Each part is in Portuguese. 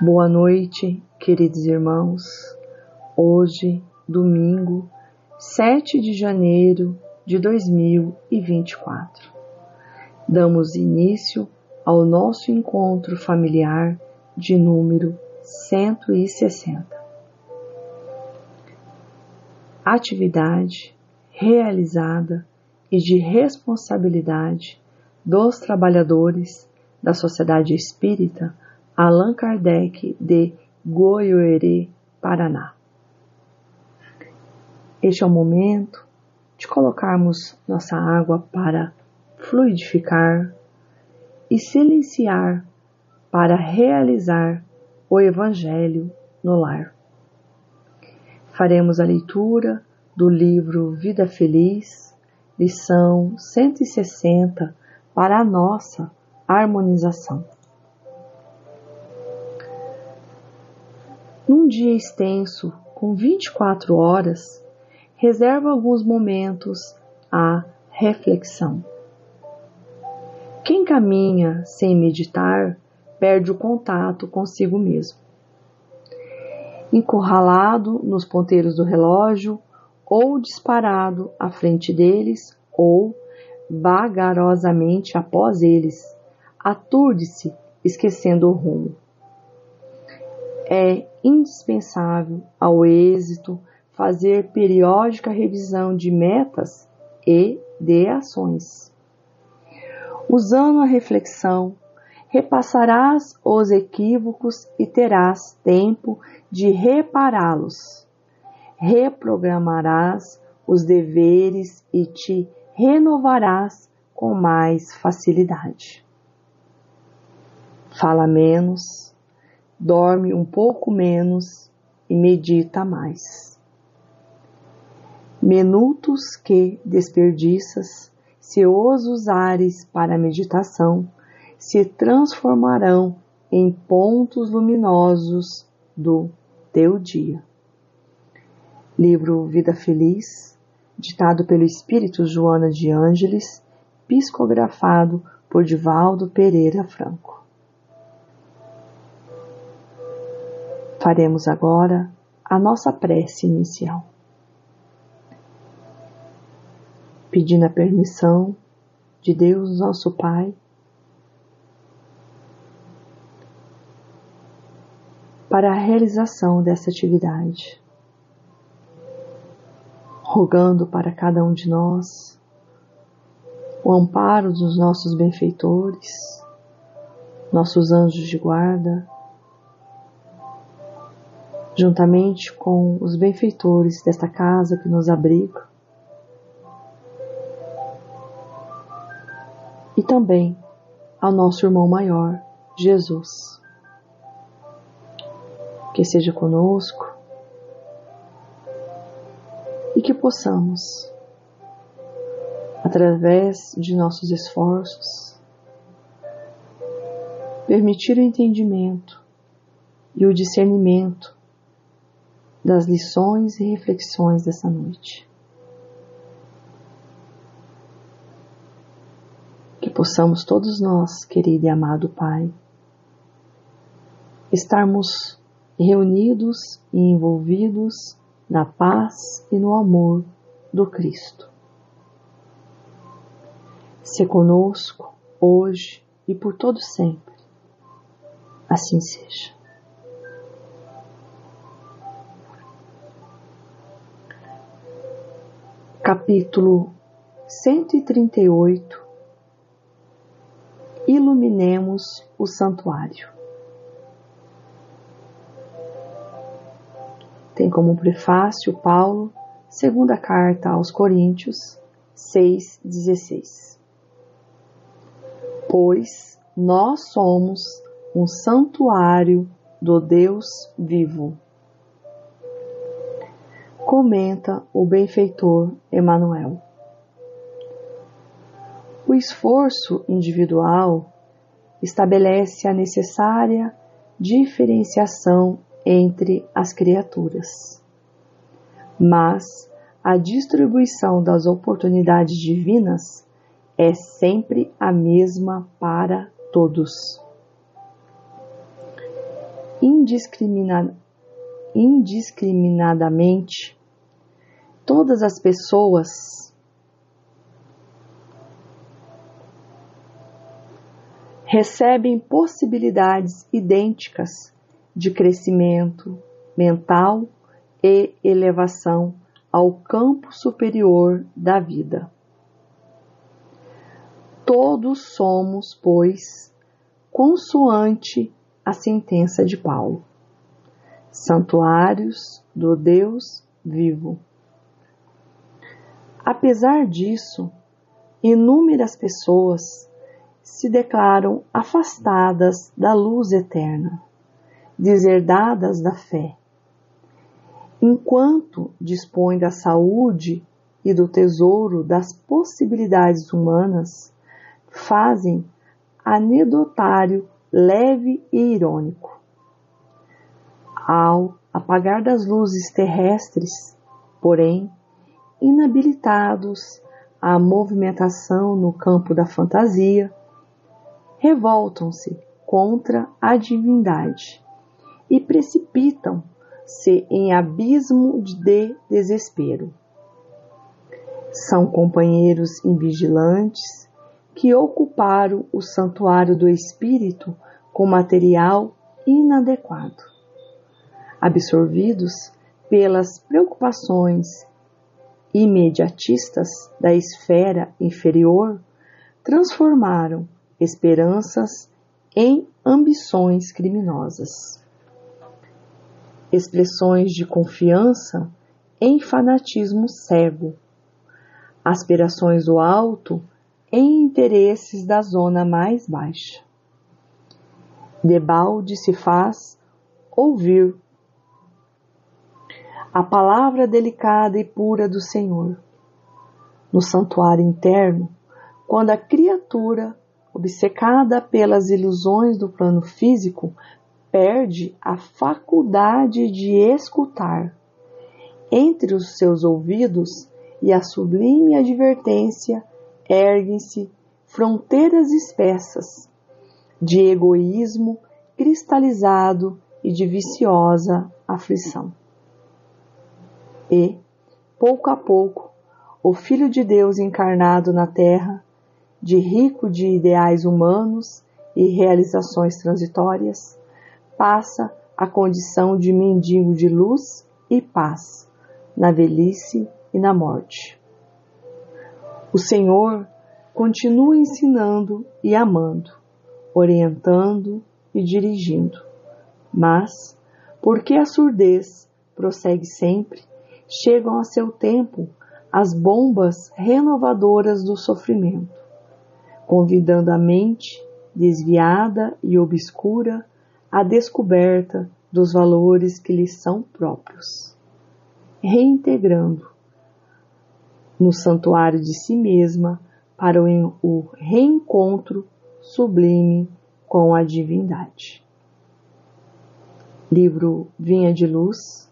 Boa noite, queridos irmãos. Hoje, domingo, 7 de janeiro de 2024. Damos início ao nosso encontro familiar de número 160. Atividade realizada e de responsabilidade dos trabalhadores da Sociedade Espírita Allan Kardec de Goiôerê, Paraná. Este é o momento de colocarmos nossa água para fluidificar e silenciar para realizar o Evangelho no lar. Faremos a leitura do livro Vida Feliz, lição 160, para a nossa harmonização. Num dia extenso, com 24 horas, reserva alguns momentos à reflexão. Quem caminha sem meditar perde o contato consigo mesmo. Encurralado nos ponteiros do relógio, ou disparado à frente deles, ou vagarosamente após eles, aturde-se, esquecendo o rumo é indispensável ao êxito fazer periódica revisão de metas e de ações. Usando a reflexão, repassarás os equívocos e terás tempo de repará-los. Reprogramarás os deveres e te renovarás com mais facilidade. Fala menos dorme um pouco menos e medita mais. Minutos que desperdiças, se os usares para a meditação, se transformarão em pontos luminosos do teu dia. Livro Vida Feliz, ditado pelo Espírito Joana de Ângeles, psicografado por Divaldo Pereira Franco. Faremos agora a nossa prece inicial. Pedindo a permissão de Deus, nosso Pai, para a realização dessa atividade, rogando para cada um de nós o amparo dos nossos benfeitores, nossos anjos de guarda, juntamente com os benfeitores desta casa que nos abriga, e também ao nosso irmão maior, Jesus. Que seja conosco e que possamos, através de nossos esforços, permitir o entendimento e o discernimento das lições e reflexões dessa noite. Que possamos todos nós, querido e amado Pai, estarmos reunidos e envolvidos na paz e no amor do Cristo. Se conosco hoje e por todo sempre. Assim seja. Capítulo 138 Iluminemos o Santuário. Tem como prefácio Paulo, segunda carta aos Coríntios 6,16. Pois nós somos um santuário do Deus vivo comenta o benfeitor Emanuel. O esforço individual estabelece a necessária diferenciação entre as criaturas. Mas a distribuição das oportunidades divinas é sempre a mesma para todos. indiscriminada, indiscriminadamente todas as pessoas recebem possibilidades idênticas de crescimento mental e elevação ao campo superior da vida. Todos somos, pois, consoante a sentença de Paulo, santuários do Deus vivo. Apesar disso, inúmeras pessoas se declaram afastadas da luz eterna, deserdadas da fé. Enquanto dispõem da saúde e do tesouro das possibilidades humanas, fazem anedotário leve e irônico. Ao apagar das luzes terrestres, porém, inabilitados à movimentação no campo da fantasia, revoltam-se contra a divindade e precipitam-se em abismo de desespero. São companheiros invigilantes que ocuparam o santuário do espírito com material inadequado. Absorvidos pelas preocupações imediatistas da esfera inferior, transformaram esperanças em ambições criminosas. Expressões de confiança em fanatismo cego, aspirações do alto em interesses da zona mais baixa. Debalde se faz ouvir a palavra delicada e pura do Senhor. No santuário interno, quando a criatura obcecada pelas ilusões do plano físico, perde a faculdade de escutar. Entre os seus ouvidos e a sublime advertência erguem-se fronteiras espessas de egoísmo cristalizado e de viciosa aflição. E, pouco a pouco, o Filho de Deus encarnado na terra de rico de ideais humanos e realizações transitórias, passa a condição de mendigo de luz e paz na velhice e na morte. O Senhor continua ensinando e amando, orientando e dirigindo, mas, porque a surdez prossegue sempre, chegam a seu tempo as bombas renovadoras do sofrimento convidando a mente desviada e obscura à descoberta dos valores que lhes são próprios, reintegrando no santuário de si mesma para o reencontro sublime com a divindade. Livro Vinha de Luz,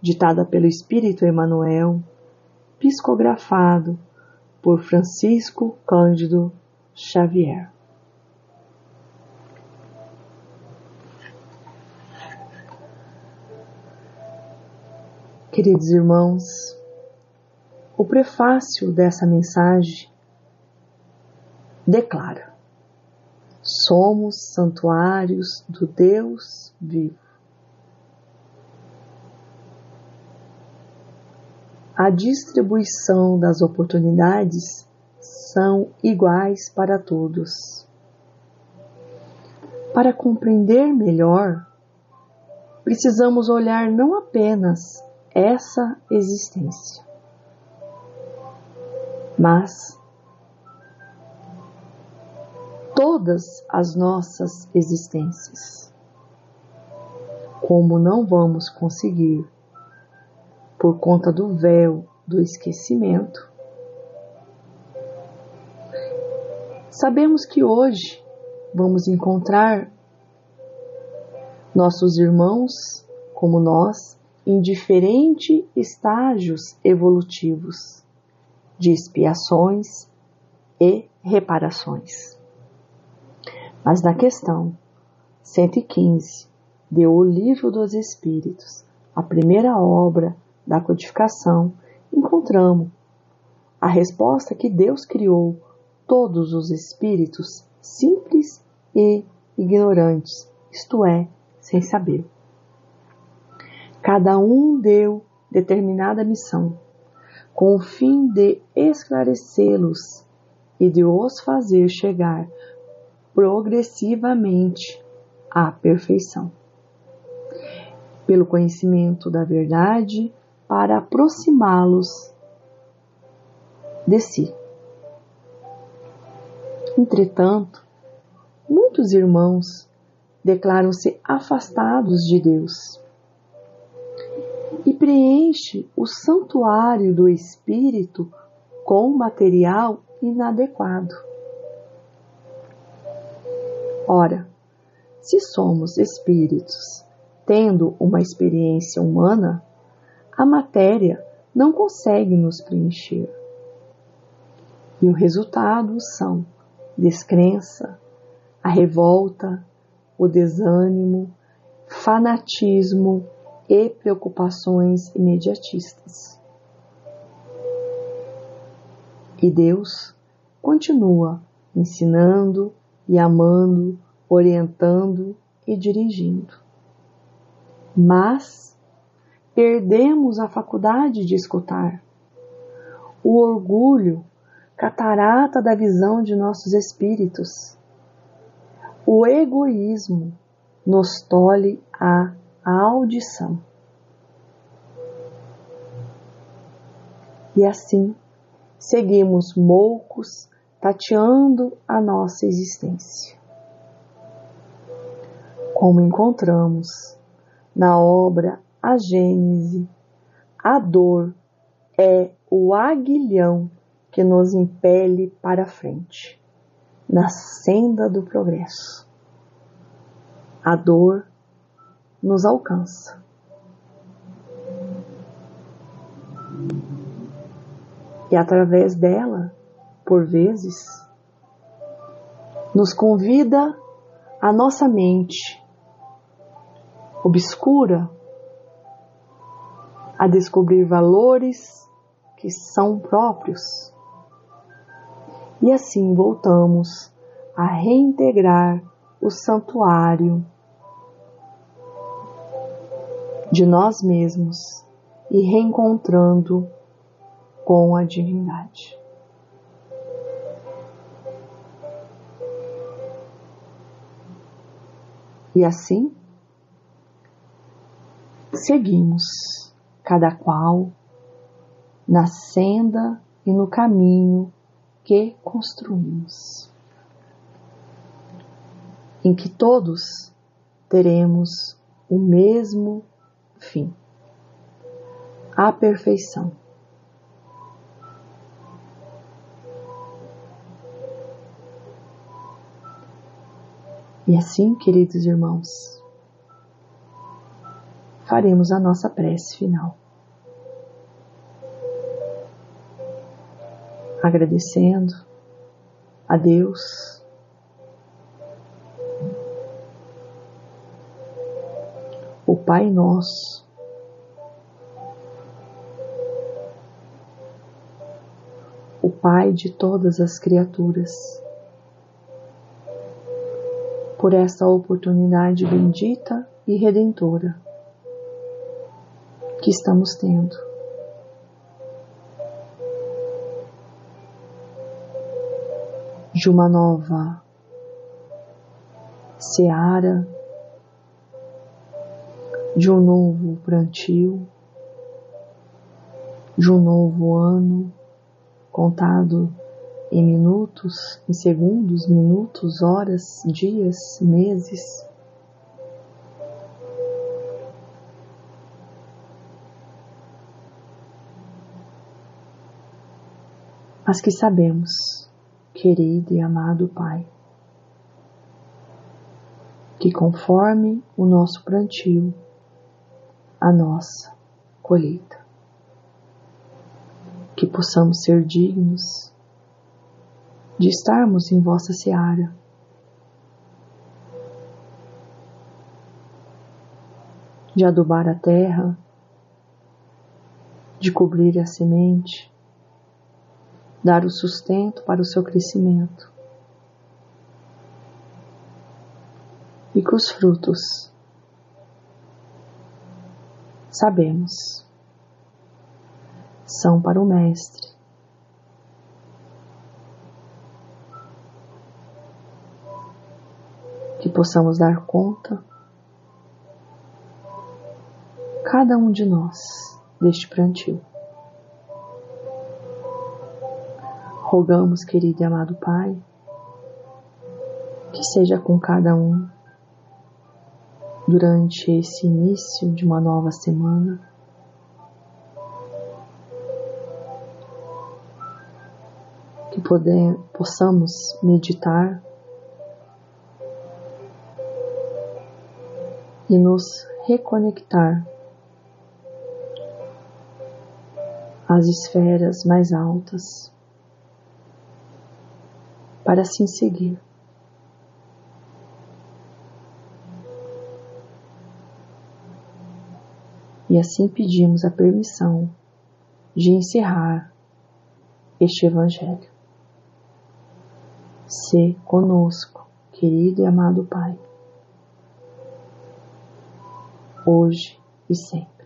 ditada pelo Espírito Emmanuel, psicografado por Francisco Cândido Xavier. Queridos irmãos, o prefácio dessa mensagem declara: somos santuários do Deus vivo. A distribuição das oportunidades são iguais para todos. Para compreender melhor, precisamos olhar não apenas essa existência, mas todas as nossas existências. Como não vamos conseguir, por conta do véu do esquecimento, Sabemos que hoje vamos encontrar nossos irmãos, como nós, em diferentes estágios evolutivos de expiações e reparações. Mas na questão 115 de O Livro dos Espíritos, a primeira obra da codificação, encontramos a resposta que Deus criou todos os espíritos simples e ignorantes, isto é, sem saber. Cada um deu determinada missão, com o fim de esclarecê-los e de os fazer chegar progressivamente à perfeição. Pelo conhecimento da verdade, para aproximá-los de si. Entretanto, muitos irmãos declaram-se afastados de Deus e preenche o santuário do espírito com material inadequado. Ora, se somos espíritos tendo uma experiência humana, a matéria não consegue nos preencher. E o resultado são descrença, a revolta, o desânimo, fanatismo e preocupações imediatistas. E Deus continua ensinando e amando, orientando e dirigindo. Mas perdemos a faculdade de escutar. O orgulho catarata da visão de nossos espíritos. O egoísmo nos tolhe a audição. E assim seguimos moucos tateando a nossa existência. Como encontramos na obra A Gênese, a dor é o aguilhão que nos impele para frente, na senda do progresso. A dor nos alcança. E através dela, por vezes, nos convida a nossa mente obscura a descobrir valores que são próprios e assim voltamos a reintegrar o santuário de nós mesmos e reencontrando com a divindade. E assim seguimos, cada qual na senda e no caminho que construímos, em que todos teremos o mesmo fim, a perfeição. E assim, queridos irmãos, faremos a nossa prece final. agradecendo a Deus. O Pai Nosso, o Pai de todas as criaturas, por esta oportunidade bendita e redentora que estamos tendo de uma nova seara, de um novo plantio, de um novo ano contado em minutos, em segundos, minutos, horas, dias, meses. Mas que sabemos querido e amado Pai, que conforme o nosso plantio, a nossa colheita, que possamos ser dignos de estarmos em vossa seara, de adubar a terra, de cobrir a semente, dar o sustento para o seu crescimento. E que os frutos sabemos são para o Mestre. Que possamos dar conta, cada um de nós, deste plantio. Rogamos, querido e amado Pai, que seja com cada um durante esse início de uma nova semana. Que poder, possamos meditar e nos reconectar às esferas mais altas para assim seguir. E assim pedimos a permissão de encerrar este Evangelho. Se conosco, querido e amado Pai, hoje e sempre.